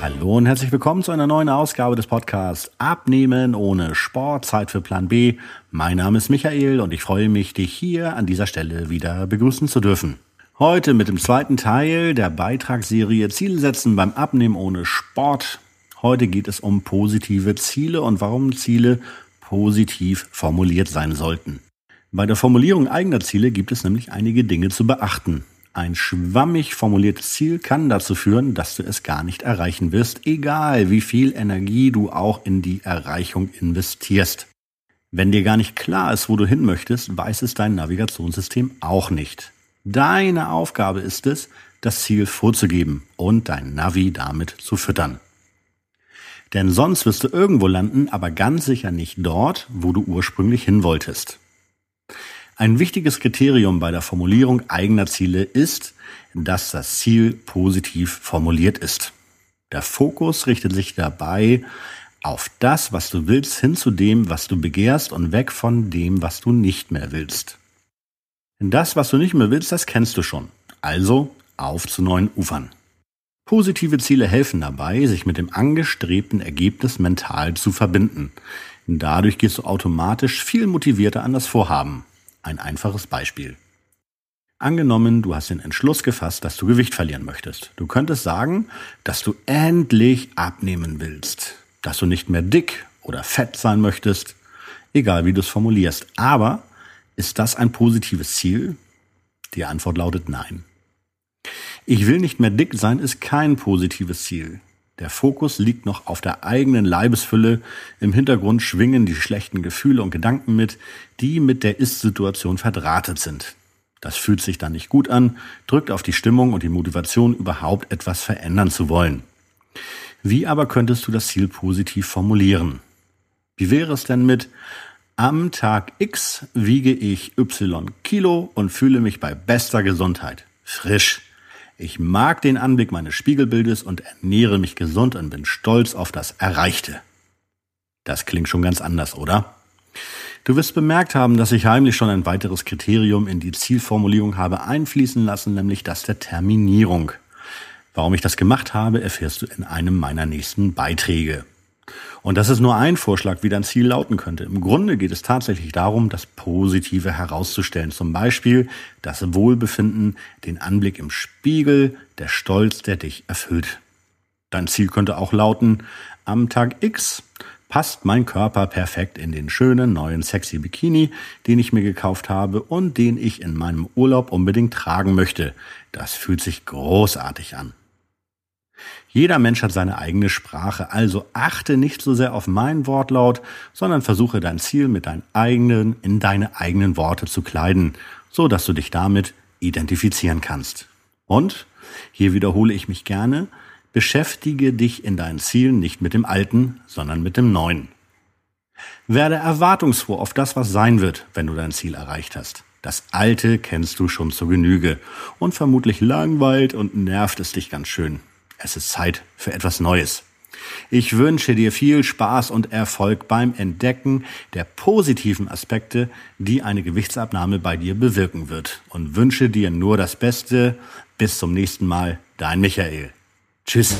Hallo und herzlich willkommen zu einer neuen Ausgabe des Podcasts Abnehmen ohne Sport, Zeit für Plan B. Mein Name ist Michael und ich freue mich, dich hier an dieser Stelle wieder begrüßen zu dürfen. Heute mit dem zweiten Teil der Beitragsserie Ziele setzen beim Abnehmen ohne Sport. Heute geht es um positive Ziele und warum Ziele positiv formuliert sein sollten. Bei der Formulierung eigener Ziele gibt es nämlich einige Dinge zu beachten. Ein schwammig formuliertes Ziel kann dazu führen, dass du es gar nicht erreichen wirst, egal wie viel Energie du auch in die Erreichung investierst. Wenn dir gar nicht klar ist, wo du hin möchtest, weiß es dein Navigationssystem auch nicht. Deine Aufgabe ist es, das Ziel vorzugeben und dein Navi damit zu füttern. Denn sonst wirst du irgendwo landen, aber ganz sicher nicht dort, wo du ursprünglich hin wolltest. Ein wichtiges Kriterium bei der Formulierung eigener Ziele ist, dass das Ziel positiv formuliert ist. Der Fokus richtet sich dabei auf das, was du willst, hin zu dem, was du begehrst und weg von dem, was du nicht mehr willst. Das, was du nicht mehr willst, das kennst du schon. Also auf zu neuen Ufern. Positive Ziele helfen dabei, sich mit dem angestrebten Ergebnis mental zu verbinden. Dadurch gehst du automatisch viel motivierter an das Vorhaben. Ein einfaches Beispiel. Angenommen, du hast den Entschluss gefasst, dass du Gewicht verlieren möchtest. Du könntest sagen, dass du endlich abnehmen willst, dass du nicht mehr dick oder fett sein möchtest, egal wie du es formulierst. Aber ist das ein positives Ziel? Die Antwort lautet nein. Ich will nicht mehr dick sein ist kein positives Ziel. Der Fokus liegt noch auf der eigenen Leibesfülle. Im Hintergrund schwingen die schlechten Gefühle und Gedanken mit, die mit der Ist-Situation verdrahtet sind. Das fühlt sich dann nicht gut an, drückt auf die Stimmung und die Motivation, überhaupt etwas verändern zu wollen. Wie aber könntest du das Ziel positiv formulieren? Wie wäre es denn mit am Tag X wiege ich Y Kilo und fühle mich bei bester Gesundheit. Frisch, ich mag den Anblick meines Spiegelbildes und ernähre mich gesund und bin stolz auf das Erreichte. Das klingt schon ganz anders, oder? Du wirst bemerkt haben, dass ich heimlich schon ein weiteres Kriterium in die Zielformulierung habe einfließen lassen, nämlich das der Terminierung. Warum ich das gemacht habe, erfährst du in einem meiner nächsten Beiträge. Und das ist nur ein Vorschlag, wie dein Ziel lauten könnte. Im Grunde geht es tatsächlich darum, das Positive herauszustellen. Zum Beispiel das Wohlbefinden, den Anblick im Spiegel, der Stolz, der dich erfüllt. Dein Ziel könnte auch lauten, am Tag X passt mein Körper perfekt in den schönen neuen sexy Bikini, den ich mir gekauft habe und den ich in meinem Urlaub unbedingt tragen möchte. Das fühlt sich großartig an. Jeder Mensch hat seine eigene Sprache, also achte nicht so sehr auf meinen Wortlaut, sondern versuche dein Ziel mit deinen eigenen, in deine eigenen Worte zu kleiden, so dass du dich damit identifizieren kannst. Und, hier wiederhole ich mich gerne, beschäftige dich in deinen Zielen nicht mit dem Alten, sondern mit dem Neuen. Werde erwartungsfroh auf das, was sein wird, wenn du dein Ziel erreicht hast. Das Alte kennst du schon zur Genüge und vermutlich langweilt und nervt es dich ganz schön. Es ist Zeit für etwas Neues. Ich wünsche dir viel Spaß und Erfolg beim Entdecken der positiven Aspekte, die eine Gewichtsabnahme bei dir bewirken wird und wünsche dir nur das Beste. Bis zum nächsten Mal, dein Michael. Tschüss.